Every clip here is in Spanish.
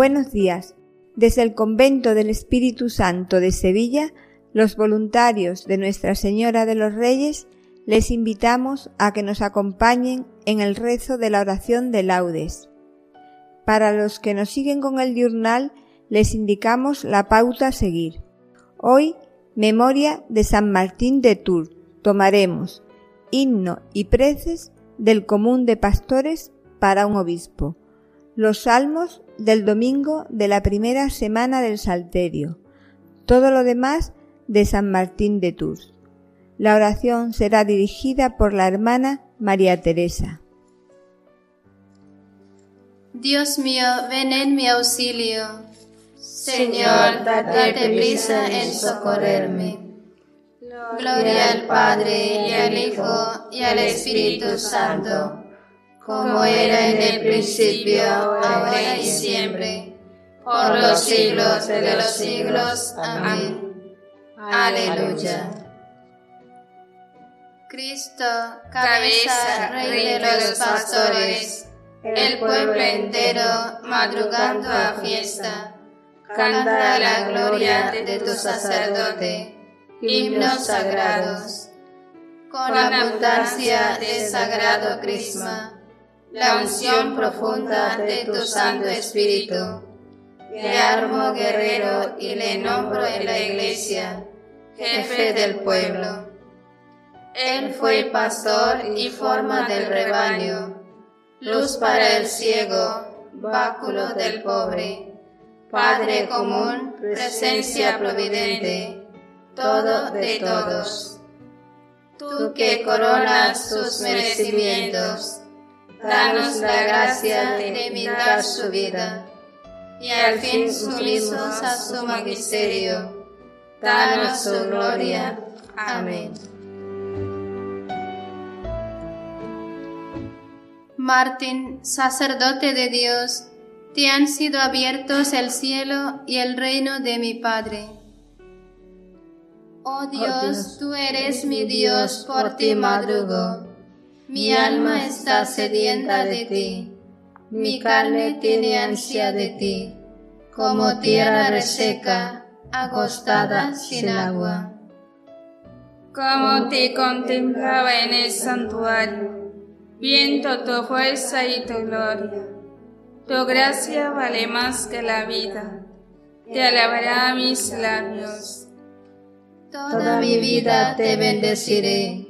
Buenos días. Desde el Convento del Espíritu Santo de Sevilla, los voluntarios de Nuestra Señora de los Reyes les invitamos a que nos acompañen en el rezo de la oración de laudes. Para los que nos siguen con el diurnal, les indicamos la pauta a seguir. Hoy, memoria de San Martín de Tours. Tomaremos himno y preces del común de pastores para un obispo. Los salmos del domingo de la primera semana del Salterio. Todo lo demás de San Martín de Tours. La oración será dirigida por la hermana María Teresa. Dios mío, ven en mi auxilio. Señor, date prisa en socorrerme. Gloria al Padre y al Hijo y al Espíritu Santo como era en el principio, ahora y siempre, por los siglos de los siglos. Amén. Aleluya. Cristo, cabeza, rey de los pastores, el pueblo entero madrugando a fiesta, canta la gloria de tu sacerdote, himnos sagrados, con abundancia de sagrado crisma la unción profunda de tu Santo Espíritu. Le armo guerrero y le nombro en la iglesia, jefe del pueblo. Él fue pastor y forma del rebaño, luz para el ciego, báculo del pobre, Padre común, presencia providente, todo de todos. Tú que coronas sus merecimientos, danos la gracia de imitar su vida y al fin sumisos a su magisterio. Danos su gloria. Amén. Martín, sacerdote de Dios, te han sido abiertos el cielo y el reino de mi Padre. Oh Dios, tú eres mi Dios, por ti madrugo mi alma está sedienta de ti, mi carne tiene ansia de ti, como tierra reseca, acostada sin agua. Como te contemplaba en el santuario, viendo tu fuerza y tu gloria. Tu gracia vale más que la vida, te alabará mis labios. Toda mi vida te bendeciré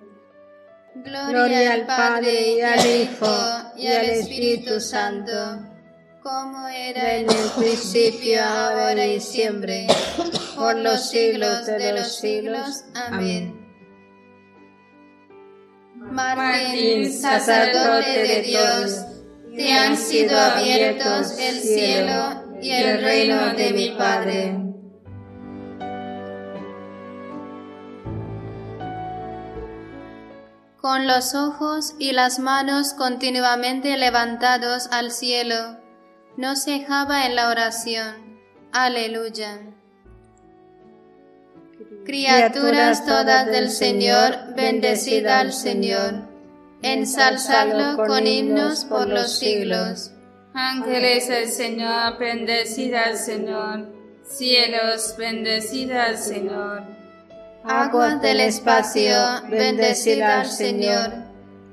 Gloria al Padre y al Hijo y al Espíritu Santo, como era en el principio, ahora y siempre, por los siglos de los siglos. Amén. Martín, sacerdote de Dios, te han sido abiertos el cielo y el reino de mi Padre. Con los ojos y las manos continuamente levantados al cielo, no cejaba en la oración. Aleluya. Criaturas todas del Señor, bendecida al Señor, ensalzadlo con himnos por los siglos. Ángeles del Señor, bendecida al Señor Cielos, bendecida al Señor. Aguas del espacio, bendecida al Señor.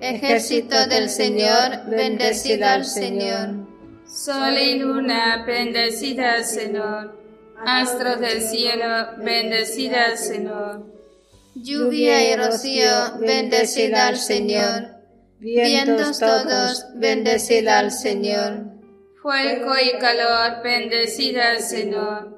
Ejército del Señor, bendecida al Señor. Sol y luna, bendecida al Señor. Astros del cielo, bendecida al Señor. Lluvia y rocío, bendecida al Señor. Vientos todos, bendecida al Señor. Fuego y calor, bendecida al Señor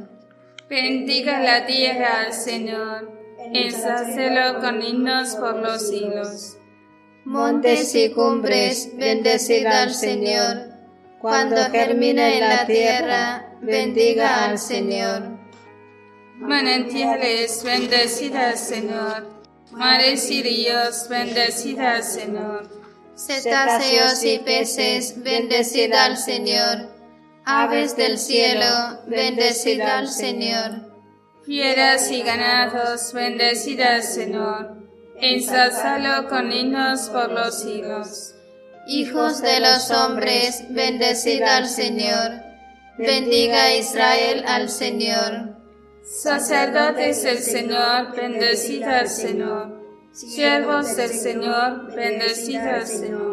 Bendiga la tierra al Señor, ensácelo con himnos por los siglos. Montes y cumbres, bendecida al Señor. Cuando germine en la tierra, bendiga al Señor. Manantiales, bendecida al Señor. Mares y ríos, bendecida al Señor. Cetáceos y peces, bendecida al Señor Aves del cielo, bendecida al Señor. Fieras y ganados, bendecida al Señor. Ensálzalo con himnos por los siglos. Hijos de los hombres, bendecida al Señor. Bendiga Israel al Señor. Sacerdotes del Señor, bendecida al Señor. Siervos del Señor, bendecida al Señor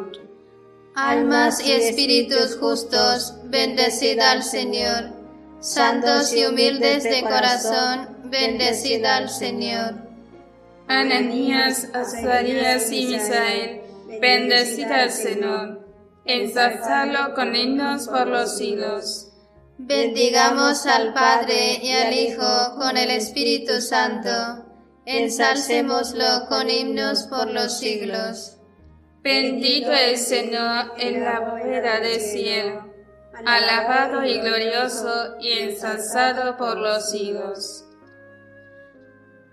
almas y espíritus justos, bendecida al Señor. Santos y humildes de corazón, bendecida al Señor. Ananías, Azarías y Misael, bendecida al Señor. Ensalzalo con himnos por los siglos. Bendigamos al Padre y al Hijo con el Espíritu Santo. Ensalcémoslo con himnos por los siglos. Bendito el Señor en la bóveda del cielo, alabado y glorioso y ensalzado por los siglos.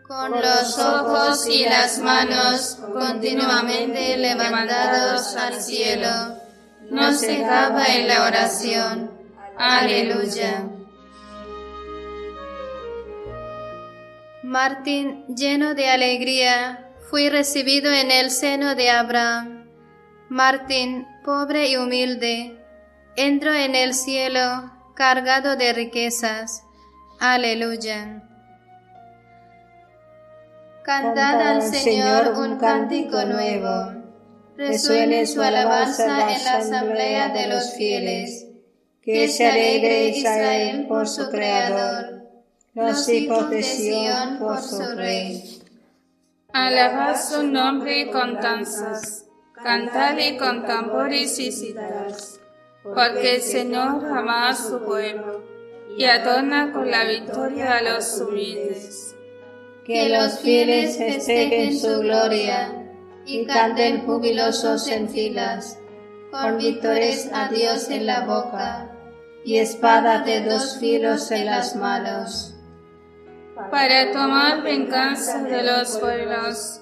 Con los ojos y las manos continuamente levantados al cielo, no cejaba en la oración. Aleluya. Martín, lleno de alegría, fui recibido en el seno de Abraham. Martín, pobre y humilde, entro en el cielo cargado de riquezas. Aleluya. Cantad al Señor un cántico nuevo. Resuene su alabanza en la asamblea de los fieles. Que se alegre Israel por su Creador, los hijos de Sión por su Rey. Alabad su nombre con danzas cantadle con tambores y citaras, porque el Señor ama a su pueblo y adorna con la victoria a los humildes. Que los fieles festejen su gloria y canten jubilosos en filas, con vítores a Dios en la boca y espada de dos filos en las manos. Para tomar venganza de los pueblos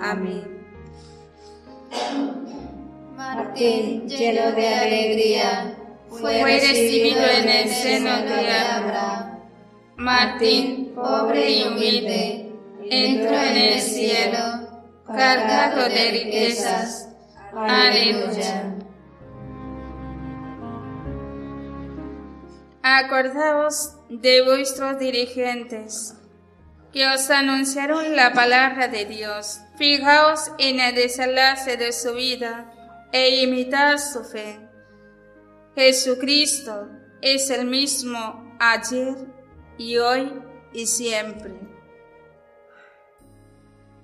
Amén. Martín, lleno de alegría, fue recibido en el seno de Abraham. Martín, pobre y humilde, entró en el cielo, cargado de riquezas. Aleluya. Acordaos de vuestros dirigentes que os anunciaron la palabra de Dios. Fijaos en el desenlace de su vida e imitad su fe. Jesucristo es el mismo ayer y hoy y siempre.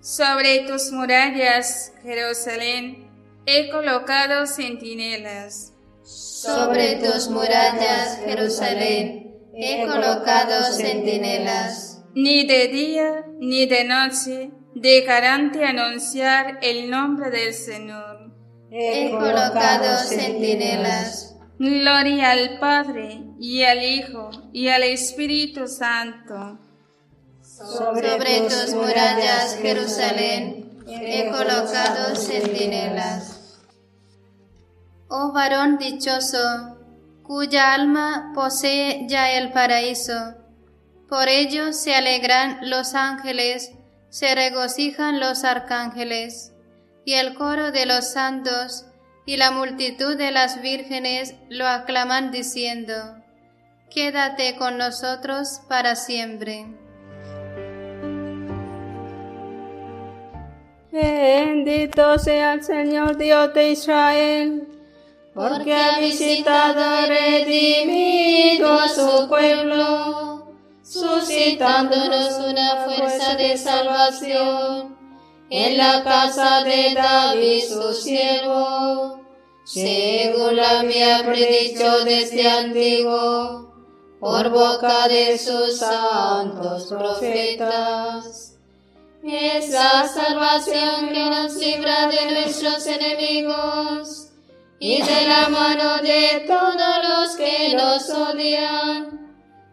Sobre tus murallas, Jerusalén, he colocado centinelas. Sobre tus murallas, Jerusalén, he colocado centinelas. Ni de día ni de noche dejarán de anunciar el nombre del Señor. He colocado centinelas. Gloria al Padre y al Hijo y al Espíritu Santo. Sobre tus murallas, Jerusalén, he colocado centinelas. Oh varón dichoso, cuya alma posee ya el paraíso, por ello se alegran los ángeles, se regocijan los arcángeles, y el coro de los santos y la multitud de las vírgenes lo aclaman diciendo, Quédate con nosotros para siempre. Bendito sea el Señor Dios de Israel, porque ha visitado y redimido a su pueblo, suscitándonos una fuerza de salvación en la casa de David su siervo, según la había predicho desde antiguo, por boca de sus santos profetas es la salvación que nos libra de nuestros enemigos y de la mano de todos los que nos odian,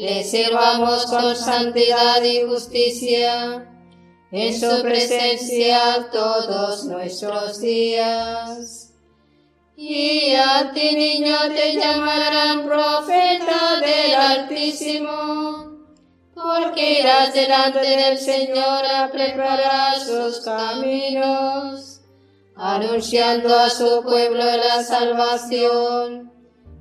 le sirvamos con santidad y justicia en su presencia todos nuestros días. Y a ti niño te llamarán profeta del Altísimo porque irás delante del Señor a preparar sus caminos, anunciando a su pueblo la salvación,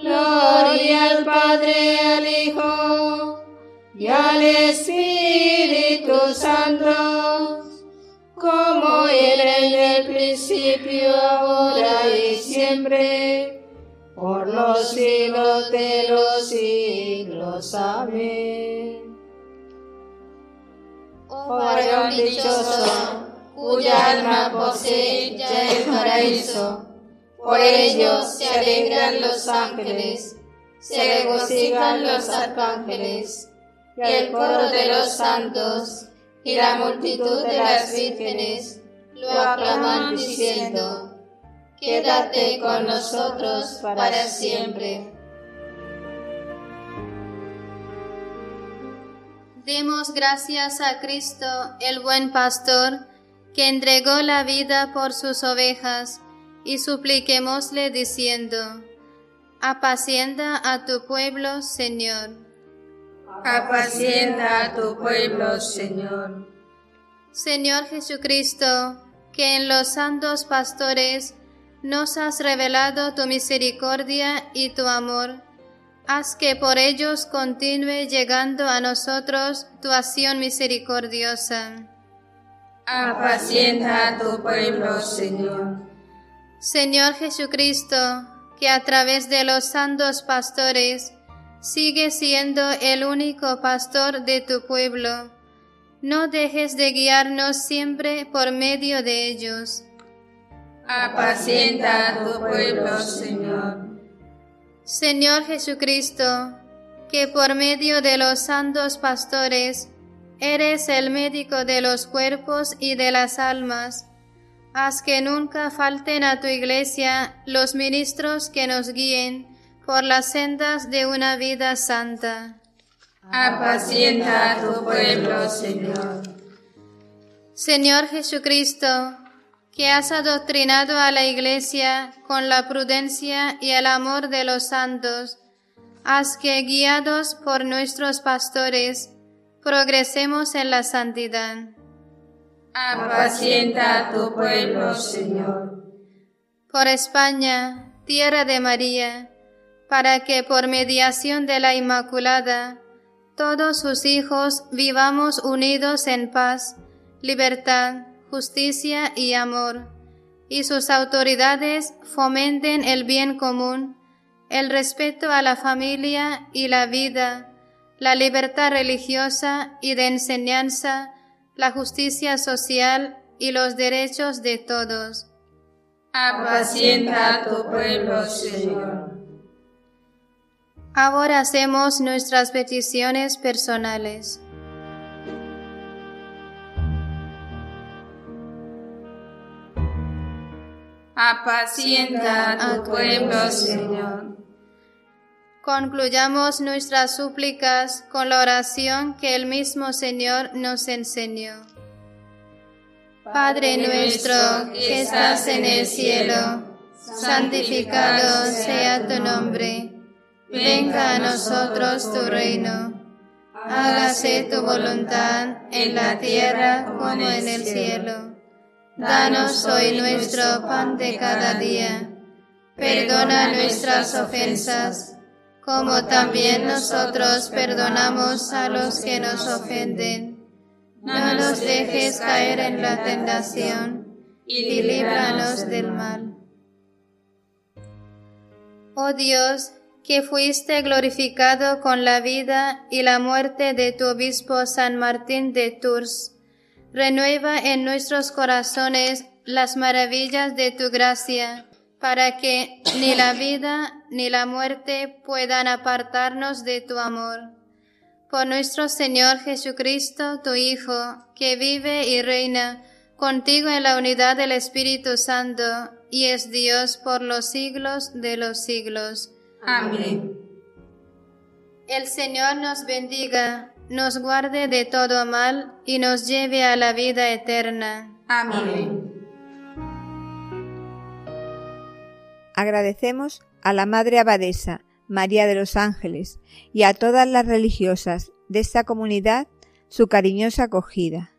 Gloria al Padre, al Hijo y al Espíritu Santo, como era en el principio, ahora y siempre por los siglos de los siglos. Amén. Oh varón dichoso, cuya alma posee el paraíso, por ello se alegran los ángeles, se regocijan los arcángeles, y el coro de los santos y la multitud de las vírgenes lo aclaman diciendo, quédate con nosotros para siempre. Demos gracias a Cristo, el buen pastor, que entregó la vida por sus ovejas, y supliquémosle diciendo, apacienda a tu pueblo, Señor. Apacienda a tu pueblo, Señor. Señor Jesucristo, que en los santos pastores nos has revelado tu misericordia y tu amor. Haz que por ellos continúe llegando a nosotros tu acción misericordiosa. Apacienta a tu pueblo, Señor. Señor Jesucristo, que a través de los santos pastores sigue siendo el único pastor de tu pueblo, no dejes de guiarnos siempre por medio de ellos apacienta a tu pueblo, Señor. Señor Jesucristo, que por medio de los santos pastores eres el médico de los cuerpos y de las almas, Haz que nunca falten a tu iglesia los ministros que nos guíen por las sendas de una vida santa. Apacienta a tu pueblo, Señor. Señor Jesucristo, que has adoctrinado a la iglesia con la prudencia y el amor de los santos, haz que, guiados por nuestros pastores, progresemos en la santidad. Apacienta a tu pueblo, Señor. Por España, tierra de María, para que por mediación de la Inmaculada, todos sus hijos vivamos unidos en paz, libertad, justicia y amor, y sus autoridades fomenten el bien común, el respeto a la familia y la vida, la libertad religiosa y de enseñanza, la justicia social y los derechos de todos. Apacienta a tu pueblo, Señor. Ahora hacemos nuestras peticiones personales. Apacienta a tu pueblo, Señor. Concluyamos nuestras súplicas con la oración que el mismo Señor nos enseñó. Padre nuestro que estás en el cielo, santificado sea tu nombre. Venga a nosotros tu reino. Hágase tu voluntad en la tierra como en el cielo. Danos hoy nuestro pan de cada día. Perdona nuestras ofensas, como también nosotros perdonamos a los que nos ofenden. No nos dejes caer en la tentación y líbranos del mal. Oh Dios, que fuiste glorificado con la vida y la muerte de tu obispo San Martín de Tours renueva en nuestros corazones las maravillas de tu gracia, para que ni la vida ni la muerte puedan apartarnos de tu amor. Por nuestro Señor Jesucristo, tu Hijo, que vive y reina contigo en la unidad del Espíritu Santo, y es Dios por los siglos de los siglos. Amén. El Señor nos bendiga nos guarde de todo mal y nos lleve a la vida eterna. Amén. Agradecemos a la Madre Abadesa, María de los Ángeles, y a todas las religiosas de esta comunidad su cariñosa acogida.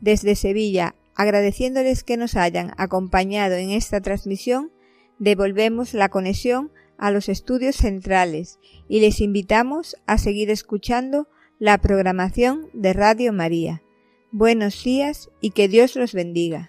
Desde Sevilla, agradeciéndoles que nos hayan acompañado en esta transmisión, devolvemos la conexión a los estudios centrales y les invitamos a seguir escuchando la programación de Radio María. Buenos días y que Dios los bendiga.